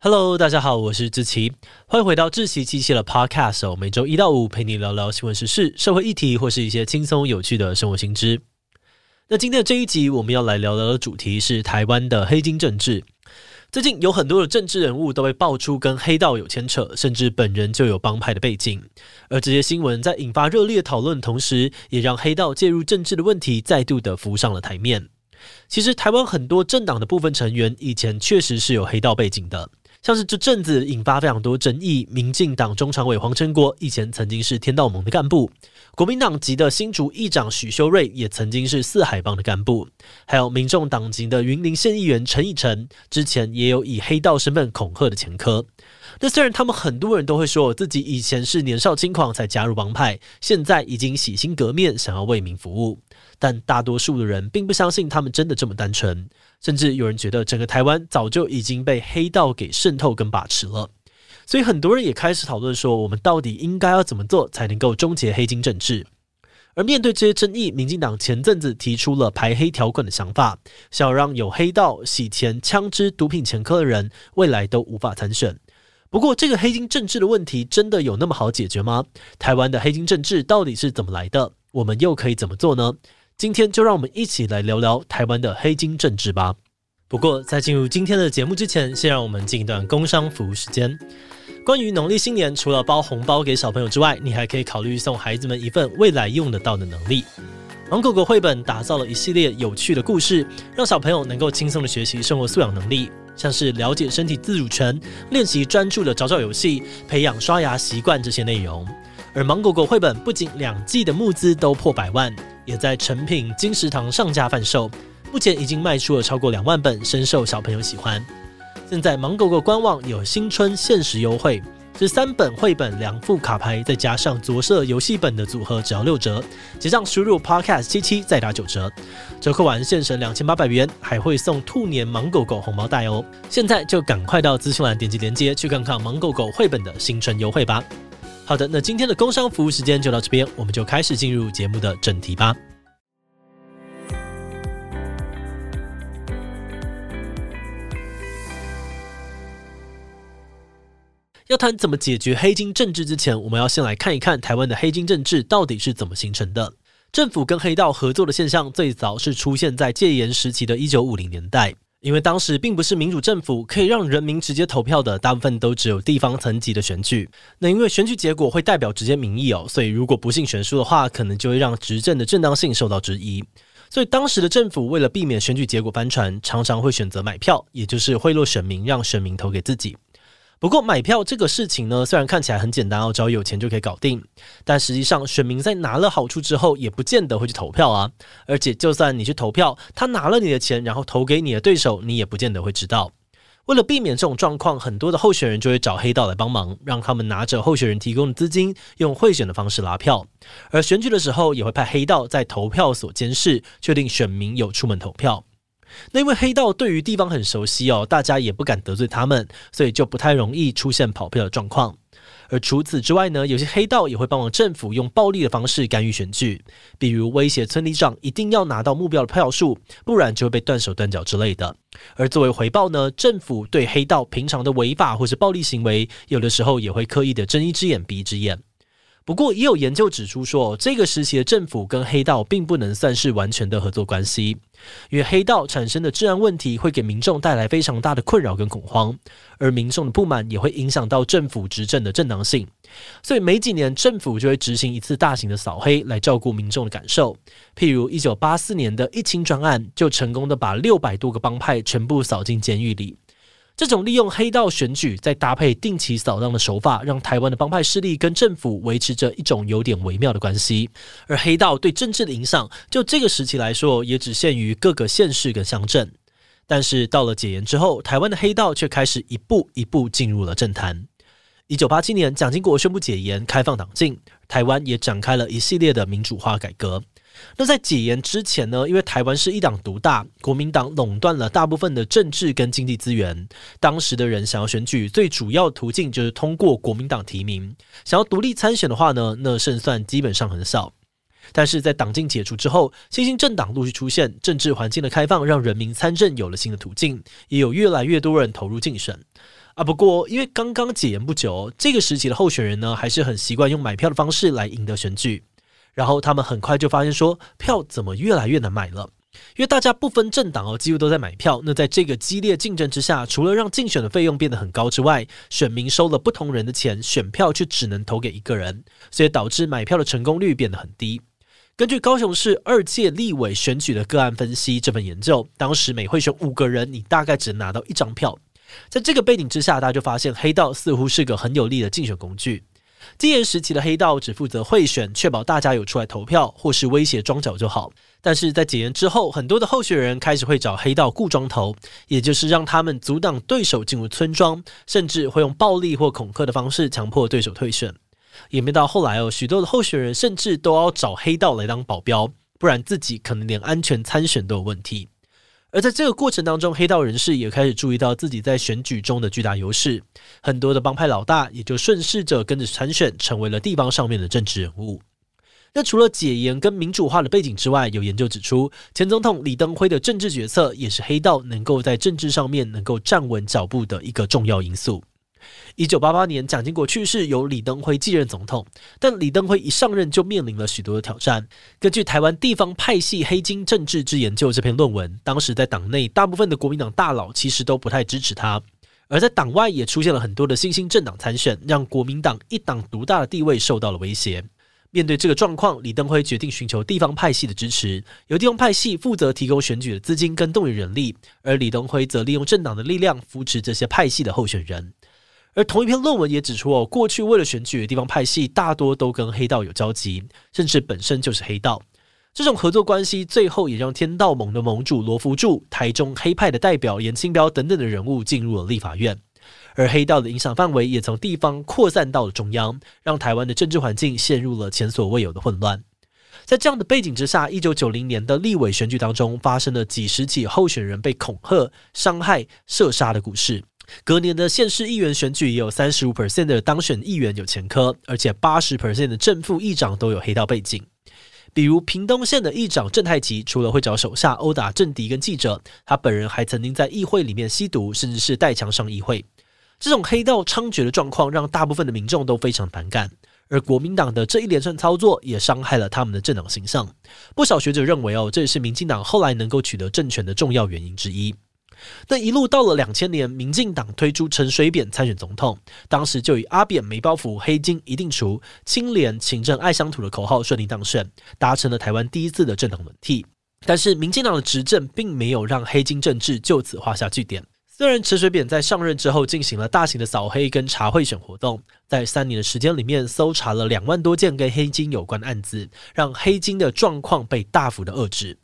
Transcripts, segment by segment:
Hello，大家好，我是志奇，欢迎回到志奇机器的 Podcast，每周一到五陪你聊聊新闻时事、社会议题或是一些轻松有趣的生活新知。那今天的这一集我们要来聊聊的主题是台湾的黑金政治。最近有很多的政治人物都被爆出跟黑道有牵扯，甚至本人就有帮派的背景。而这些新闻在引发热烈讨论的同时，也让黑道介入政治的问题再度的浮上了台面。其实，台湾很多政党的部分成员以前确实是有黑道背景的。像是这阵子引发非常多争议，民进党中常委黄承国以前曾经是天道盟的干部，国民党籍的新竹议长许修睿也曾经是四海帮的干部，还有民众党籍的云林县议员陈以诚，之前也有以黑道身份恐吓的前科。那虽然他们很多人都会说自己以前是年少轻狂才加入帮派，现在已经洗心革面，想要为民服务，但大多数的人并不相信他们真的这么单纯。甚至有人觉得整个台湾早就已经被黑道给渗透跟把持了，所以很多人也开始讨论说，我们到底应该要怎么做才能够终结黑金政治？而面对这些争议，民进党前阵子提出了排黑条款的想法，想要让有黑道、洗钱、枪支、毒品前科的人未来都无法参选。不过，这个黑金政治的问题真的有那么好解决吗？台湾的黑金政治到底是怎么来的？我们又可以怎么做呢？今天就让我们一起来聊聊台湾的黑金政治吧。不过，在进入今天的节目之前，先让我们进一段工商服务时间。关于农历新年，除了包红包给小朋友之外，你还可以考虑送孩子们一份未来用得到的能力。芒果果绘本打造了一系列有趣的故事，让小朋友能够轻松的学习生活素养能力，像是了解身体自主权、练习专注的找找游戏、培养刷牙习惯这些内容。而芒狗狗绘本不仅两季的募资都破百万。也在成品、金石堂上架贩售，目前已经卖出了超过两万本，深受小朋友喜欢。现在芒狗狗官网有新春限时优惠，是三本绘本、两副卡牌，再加上着色游戏本的组合，只要六折。结账输入 podcast 七七再打九折，折扣完现省两千八百元，还会送兔年芒狗狗红包袋哦。现在就赶快到资讯栏点击链接去看看芒狗狗绘本的新春优惠吧。好的，那今天的工商服务时间就到这边，我们就开始进入节目的正题吧。要谈怎么解决黑金政治之前，我们要先来看一看台湾的黑金政治到底是怎么形成的。政府跟黑道合作的现象最早是出现在戒严时期的一九五零年代。因为当时并不是民主政府，可以让人民直接投票的，大部分都只有地方层级的选举。那因为选举结果会代表直接民意哦，所以如果不幸选输的话，可能就会让执政的正当性受到质疑。所以当时的政府为了避免选举结果翻船，常常会选择买票，也就是贿赂选民，让选民投给自己。不过买票这个事情呢，虽然看起来很简单哦，只要有钱就可以搞定，但实际上选民在拿了好处之后，也不见得会去投票啊。而且就算你去投票，他拿了你的钱，然后投给你的对手，你也不见得会知道。为了避免这种状况，很多的候选人就会找黑道来帮忙，让他们拿着候选人提供的资金，用贿选的方式拉票。而选举的时候，也会派黑道在投票所监视，确定选民有出门投票。那因为黑道对于地方很熟悉哦，大家也不敢得罪他们，所以就不太容易出现跑票的状况。而除此之外呢，有些黑道也会帮忙政府用暴力的方式干预选举，比如威胁村里长一定要拿到目标的票数，不然就会被断手断脚之类的。而作为回报呢，政府对黑道平常的违法或是暴力行为，有的时候也会刻意的睁一只眼闭一只眼。不过，也有研究指出说，这个时期的政府跟黑道并不能算是完全的合作关系，因为黑道产生的治安问题会给民众带来非常大的困扰跟恐慌，而民众的不满也会影响到政府执政的正当性，所以每几年政府就会执行一次大型的扫黑来照顾民众的感受。譬如一九八四年的一清专案，就成功的把六百多个帮派全部扫进监狱里。这种利用黑道选举，再搭配定期扫荡的手法，让台湾的帮派势力跟政府维持着一种有点微妙的关系。而黑道对政治的影响，就这个时期来说，也只限于各个县市跟乡镇。但是到了解严之后，台湾的黑道却开始一步一步进入了政坛。一九八七年，蒋经国宣布解严，开放党禁，台湾也展开了一系列的民主化改革。那在解严之前呢，因为台湾是一党独大，国民党垄断了大部分的政治跟经济资源。当时的人想要选举，最主要途径就是通过国民党提名。想要独立参选的话呢，那胜算基本上很小。但是在党禁解除之后，新兴政党陆续出现，政治环境的开放让人民参政有了新的途径，也有越来越多人投入竞选。啊。不过因为刚刚解严不久，这个时期的候选人呢，还是很习惯用买票的方式来赢得选举。然后他们很快就发现说，票怎么越来越难买了？因为大家不分政党哦，几乎都在买票。那在这个激烈竞争之下，除了让竞选的费用变得很高之外，选民收了不同人的钱，选票却只能投给一个人，所以导致买票的成功率变得很低。根据高雄市二届立委选举的个案分析，这份研究当时每会选五个人，你大概只能拿到一张票。在这个背景之下，大家就发现黑道似乎是个很有力的竞选工具。戒严时期的黑道只负责贿选，确保大家有出来投票，或是威胁庄脚就好。但是在解严之后，很多的候选人开始会找黑道雇庄头，也就是让他们阻挡对手进入村庄，甚至会用暴力或恐吓的方式强迫对手退选。演变到后来哦，许多的候选人甚至都要找黑道来当保镖，不然自己可能连安全参选都有问题。而在这个过程当中，黑道人士也开始注意到自己在选举中的巨大优势，很多的帮派老大也就顺势着跟着参选，成为了地方上面的政治人物。那除了解严跟民主化的背景之外，有研究指出，前总统李登辉的政治决策也是黑道能够在政治上面能够站稳脚步的一个重要因素。一九八八年，蒋经国去世，由李登辉继任总统。但李登辉一上任就面临了许多的挑战。根据《台湾地方派系黑金政治之研究》这篇论文，当时在党内大部分的国民党大佬其实都不太支持他，而在党外也出现了很多的新兴政党参选，让国民党一党独大的地位受到了威胁。面对这个状况，李登辉决定寻求地方派系的支持，由地方派系负责提供选举的资金跟动员人力，而李登辉则利用政党的力量扶持这些派系的候选人。而同一篇论文也指出，哦，过去为了选举的地方派系大多都跟黑道有交集，甚至本身就是黑道。这种合作关系最后也让天道盟的盟主罗福柱、台中黑派的代表严清标等等的人物进入了立法院。而黑道的影响范围也从地方扩散到了中央，让台湾的政治环境陷入了前所未有的混乱。在这样的背景之下，一九九零年的立委选举当中，发生了几十起候选人被恐吓、伤害、射杀的故事。隔年的县市议员选举也有三十五 percent 的当选议员有前科，而且八十 percent 的正副议长都有黑道背景。比如屏东县的议长郑太吉，除了会找手下殴打政敌跟记者，他本人还曾经在议会里面吸毒，甚至是带枪上议会。这种黑道猖獗的状况，让大部分的民众都非常反感。而国民党的这一连串操作，也伤害了他们的政党形象。不少学者认为，哦，这也是民进党后来能够取得政权的重要原因之一。那一路到了两千年，民进党推出陈水扁参选总统，当时就以“阿扁没包袱，黑金一定除，清廉勤政爱乡土”的口号顺利当选，达成了台湾第一次的政党轮替。但是民进党的执政并没有让黑金政治就此画下句点。虽然陈水扁在上任之后进行了大型的扫黑跟查贿选活动，在三年的时间里面搜查了两万多件跟黑金有关的案子，让黑金的状况被大幅的遏制。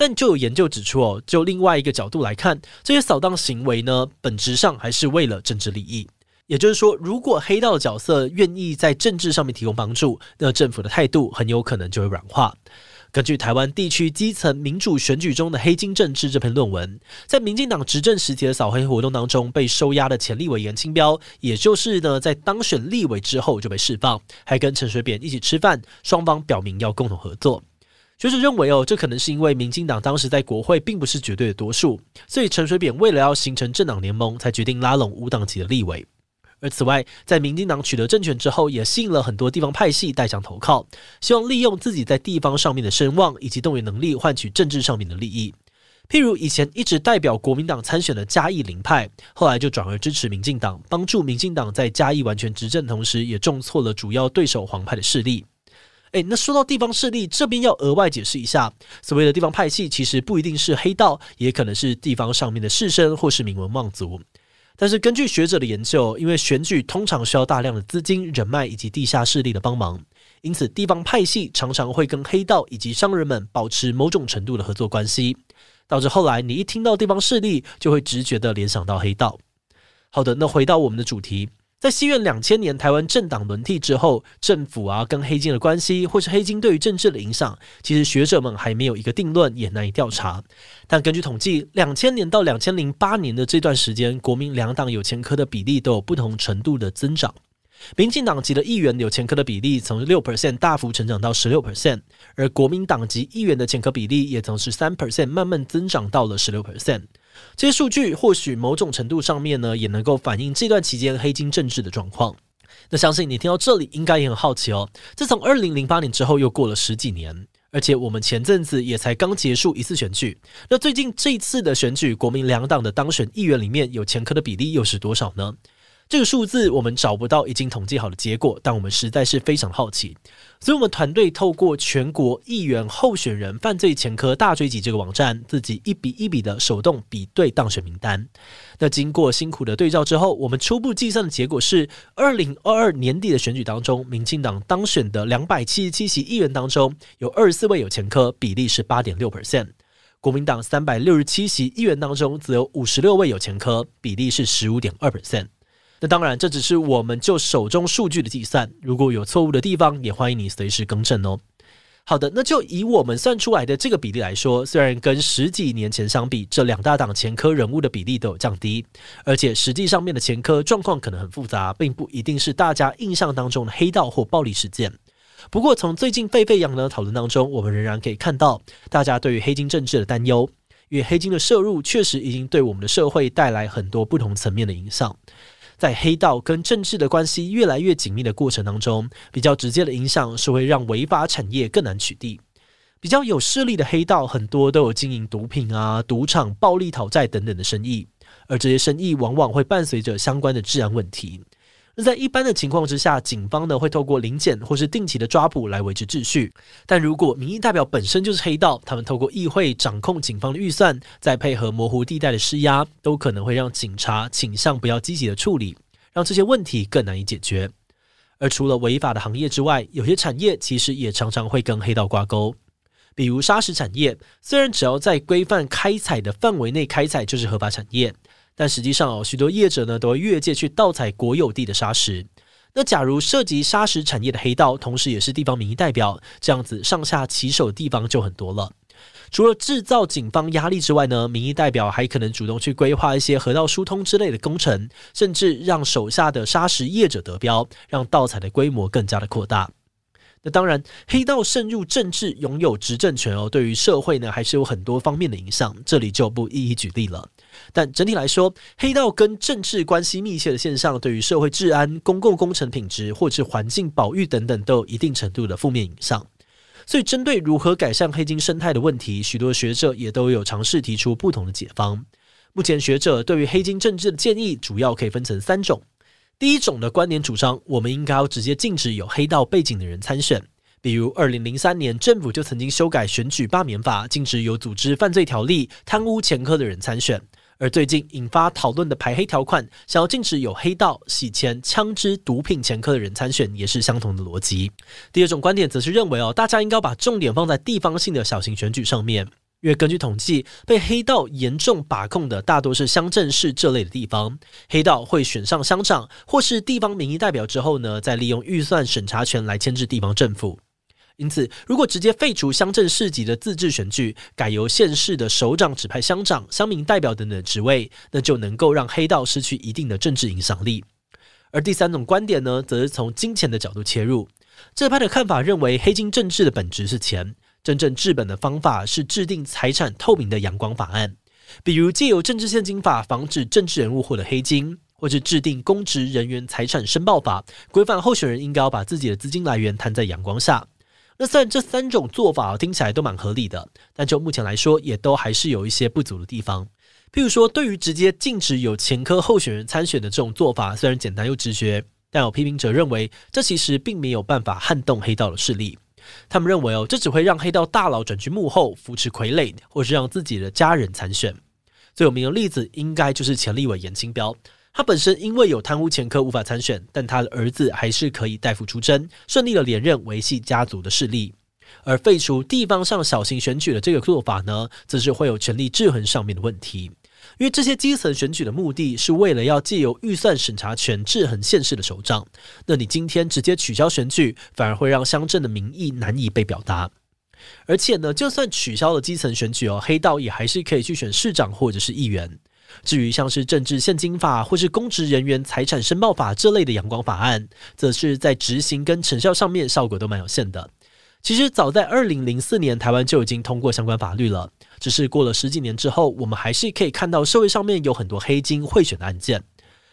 但就有研究指出哦，就另外一个角度来看，这些扫荡行为呢，本质上还是为了政治利益。也就是说，如果黑道的角色愿意在政治上面提供帮助，那政府的态度很有可能就会软化。根据台湾地区基层民主选举中的黑金政治这篇论文，在民进党执政时期的扫黑活动当中，被收押的前立委颜清标，也就是呢，在当选立委之后就被释放，还跟陈水扁一起吃饭，双方表明要共同合作。学者认为，哦，这可能是因为民进党当时在国会并不是绝对的多数，所以陈水扁为了要形成政党联盟，才决定拉拢无党籍的立委。而此外，在民进党取得政权之后，也吸引了很多地方派系带上投靠，希望利用自己在地方上面的声望以及动员能力，换取政治上面的利益。譬如以前一直代表国民党参选的嘉义林派，后来就转而支持民进党，帮助民进党在嘉义完全执政，同时也重挫了主要对手黄派的势力。诶，那说到地方势力，这边要额外解释一下，所谓的地方派系其实不一定是黑道，也可能是地方上面的士绅或是名门望族。但是根据学者的研究，因为选举通常需要大量的资金、人脉以及地下势力的帮忙，因此地方派系常常会跟黑道以及商人们保持某种程度的合作关系，导致后来你一听到地方势力，就会直觉的联想到黑道。好的，那回到我们的主题。在西元两千年台湾政党轮替之后，政府啊跟黑金的关系，或是黑金对于政治的影响，其实学者们还没有一个定论，也难以调查。但根据统计，两千年到两千零八年的这段时间，国民两党有前科的比例都有不同程度的增长。民进党籍的议员有前科的比例从六 percent 大幅成长到十六 percent，而国民党籍议员的前科比例也从十三 percent 慢慢增长到了十六 percent。这些数据或许某种程度上面呢，也能够反映这段期间黑金政治的状况。那相信你听到这里应该也很好奇哦。自从二零零八年之后，又过了十几年，而且我们前阵子也才刚结束一次选举。那最近这一次的选举，国民两党的当选议员里面有前科的比例又是多少呢？这个数字我们找不到已经统计好的结果，但我们实在是非常好奇，所以我们团队透过全国议员候选人犯罪前科大追击这个网站，自己一笔一笔的手动比对当选名单。那经过辛苦的对照之后，我们初步计算的结果是，二零二二年底的选举当中，民进党当选的两百七十七席议员当中，有二十四位有前科，比例是八点六 percent；国民党三百六十七席议员当中，则有五十六位有前科，比例是十五点二 percent。那当然，这只是我们就手中数据的计算，如果有错误的地方，也欢迎你随时更正哦。好的，那就以我们算出来的这个比例来说，虽然跟十几年前相比，这两大党前科人物的比例都有降低，而且实际上面的前科状况可能很复杂，并不一定是大家印象当中的黑道或暴力事件。不过，从最近沸沸扬扬的讨论当中，我们仍然可以看到大家对于黑金政治的担忧，因为黑金的摄入确实已经对我们的社会带来很多不同层面的影响。在黑道跟政治的关系越来越紧密的过程当中，比较直接的影响是会让违法产业更难取缔。比较有势力的黑道很多都有经营毒品啊、赌场、暴力讨债等等的生意，而这些生意往往会伴随着相关的治安问题。那在一般的情况之下，警方呢会透过临检或是定期的抓捕来维持秩序。但如果民意代表本身就是黑道，他们透过议会掌控警方的预算，再配合模糊地带的施压，都可能会让警察倾向不要积极的处理，让这些问题更难以解决。而除了违法的行业之外，有些产业其实也常常会跟黑道挂钩，比如砂石产业，虽然只要在规范开采的范围内开采就是合法产业。但实际上哦，许多业者呢都会越界去盗采国有地的砂石。那假如涉及砂石产业的黑道，同时也是地方民意代表，这样子上下其手的地方就很多了。除了制造警方压力之外呢，民意代表还可能主动去规划一些河道疏通之类的工程，甚至让手下的砂石业者得标，让盗采的规模更加的扩大。那当然，黑道渗入政治，拥有执政权哦，对于社会呢还是有很多方面的影响，这里就不一一举例了。但整体来说，黑道跟政治关系密切的现象，对于社会治安、公共工程品质或是环境保育等等，都有一定程度的负面影响。所以，针对如何改善黑金生态的问题，许多学者也都有尝试提出不同的解方。目前，学者对于黑金政治的建议，主要可以分成三种。第一种的观点主张，我们应该要直接禁止有黑道背景的人参选，比如二零零三年政府就曾经修改选举罢免法，禁止有组织犯罪条例、贪污前科的人参选。而最近引发讨论的排黑条款，想要禁止有黑道、洗钱、枪支、毒品前科的人参选，也是相同的逻辑。第二种观点则是认为哦，大家应该把重点放在地方性的小型选举上面。因为根据统计，被黑道严重把控的大多是乡镇市这类的地方，黑道会选上乡长或是地方民意代表之后呢，再利用预算审查权来牵制地方政府。因此，如果直接废除乡镇市级的自治选举，改由县市的首长指派乡长、乡民代表等等职位，那就能够让黑道失去一定的政治影响力。而第三种观点呢，则是从金钱的角度切入。这派的看法认为，黑金政治的本质是钱。真正治本的方法是制定财产透明的阳光法案，比如借由政治献金法防止政治人物获得黑金，或是制定公职人员财产申报法，规范候选人应该要把自己的资金来源摊在阳光下。那虽然这三种做法听起来都蛮合理的，但就目前来说，也都还是有一些不足的地方。譬如说，对于直接禁止有前科候选人参选的这种做法，虽然简单又直觉，但有批评者认为，这其实并没有办法撼动黑道的势力。他们认为哦，这只会让黑道大佬转去幕后扶持傀儡，或是让自己的家人参选。最有名的例子应该就是前立委严清标，他本身因为有贪污前科无法参选，但他的儿子还是可以代父出征，顺利的连任，维系家族的势力。而废除地方上小型选举的这个做法呢，则是会有权力制衡上面的问题。因为这些基层选举的目的是为了要借由预算审查权制衡县市的首长，那你今天直接取消选举，反而会让乡镇的民意难以被表达。而且呢，就算取消了基层选举哦，黑道也还是可以去选市长或者是议员。至于像是政治献金法或是公职人员财产申报法这类的阳光法案，则是在执行跟成效上面效果都蛮有限的。其实早在二零零四年，台湾就已经通过相关法律了，只是过了十几年之后，我们还是可以看到社会上面有很多黑金贿选的案件。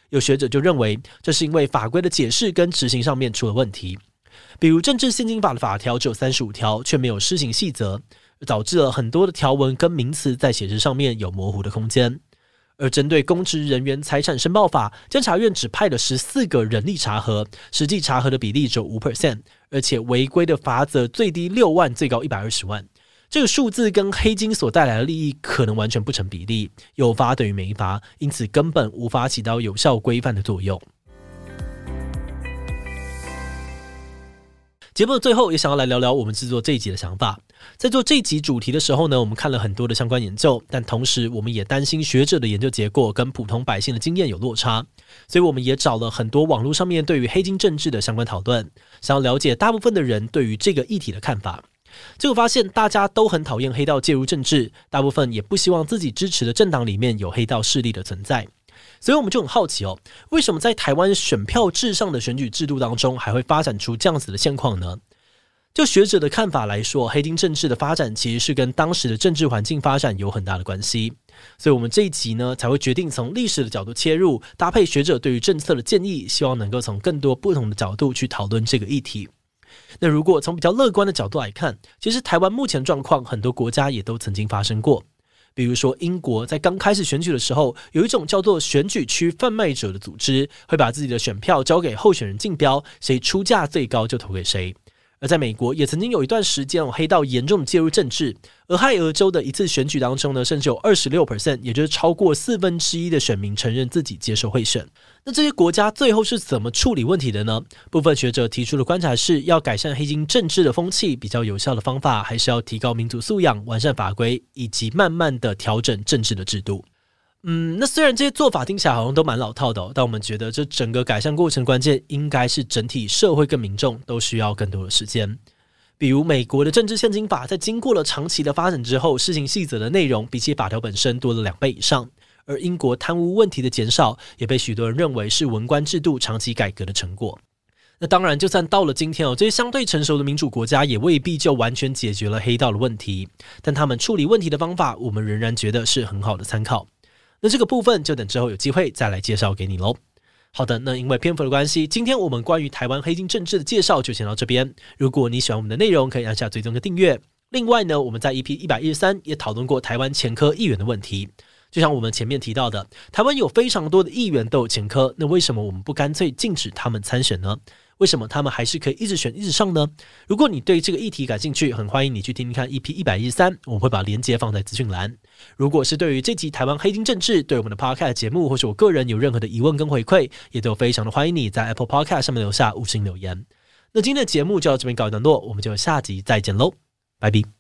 有学者就认为，这是因为法规的解释跟执行上面出了问题。比如政治现金法的法条只有三十五条，却没有施行细则，导致了很多的条文跟名词在写实上面有模糊的空间。而针对公职人员财产申报法，监察院只派了十四个人力查核，实际查核的比例只有五 percent，而且违规的罚则最低六万，最高一百二十万。这个数字跟黑金所带来的利益可能完全不成比例，有罚等于没罚，因此根本无法起到有效规范的作用。节目的最后，也想要来聊聊我们制作这一集的想法。在做这一集主题的时候呢，我们看了很多的相关研究，但同时我们也担心学者的研究结果跟普通百姓的经验有落差，所以我们也找了很多网络上面对于黑金政治的相关讨论，想要了解大部分的人对于这个议题的看法。结果发现大家都很讨厌黑道介入政治，大部分也不希望自己支持的政党里面有黑道势力的存在。所以我们就很好奇哦，为什么在台湾选票至上的选举制度当中，还会发展出这样子的现况呢？就学者的看法来说，黑金政治的发展其实是跟当时的政治环境发展有很大的关系。所以，我们这一集呢，才会决定从历史的角度切入，搭配学者对于政策的建议，希望能够从更多不同的角度去讨论这个议题。那如果从比较乐观的角度来看，其实台湾目前状况，很多国家也都曾经发生过。比如说，英国在刚开始选举的时候，有一种叫做选举区贩卖者的组织，会把自己的选票交给候选人竞标，谁出价最高就投给谁。而在美国，也曾经有一段时间，黑道严重介入政治。俄亥俄州的一次选举当中呢，甚至有二十六 percent，也就是超过四分之一的选民承认自己接受贿选。那这些国家最后是怎么处理问题的呢？部分学者提出的观察是，要改善黑金政治的风气，比较有效的方法，还是要提高民族素养、完善法规，以及慢慢的调整政治的制度。嗯，那虽然这些做法听起来好像都蛮老套的，但我们觉得这整个改善过程关键应该是整体社会跟民众都需要更多的时间。比如美国的政治现金法，在经过了长期的发展之后，施行细则的内容比起法条本身多了两倍以上。而英国贪污问题的减少，也被许多人认为是文官制度长期改革的成果。那当然，就算到了今天哦，这些相对成熟的民主国家也未必就完全解决了黑道的问题，但他们处理问题的方法，我们仍然觉得是很好的参考。那这个部分就等之后有机会再来介绍给你喽。好的，那因为篇幅的关系，今天我们关于台湾黑金政治的介绍就先到这边。如果你喜欢我们的内容，可以按下追踪的订阅。另外呢，我们在 EP 一百一十三也讨论过台湾前科议员的问题。就像我们前面提到的，台湾有非常多的议员都有前科，那为什么我们不干脆禁止他们参选呢？为什么他们还是可以一直选一直上呢？如果你对这个议题感兴趣，很欢迎你去听听看 EP 一百一十三，我们会把链接放在资讯栏。如果是对于这集台湾黑金政治，对我们的 Podcast 节目或是我个人有任何的疑问跟回馈，也都非常的欢迎你在 Apple Podcast 上面留下五星留言。那今天的节目就到这边告一段落，我们就下集再见喽，拜拜。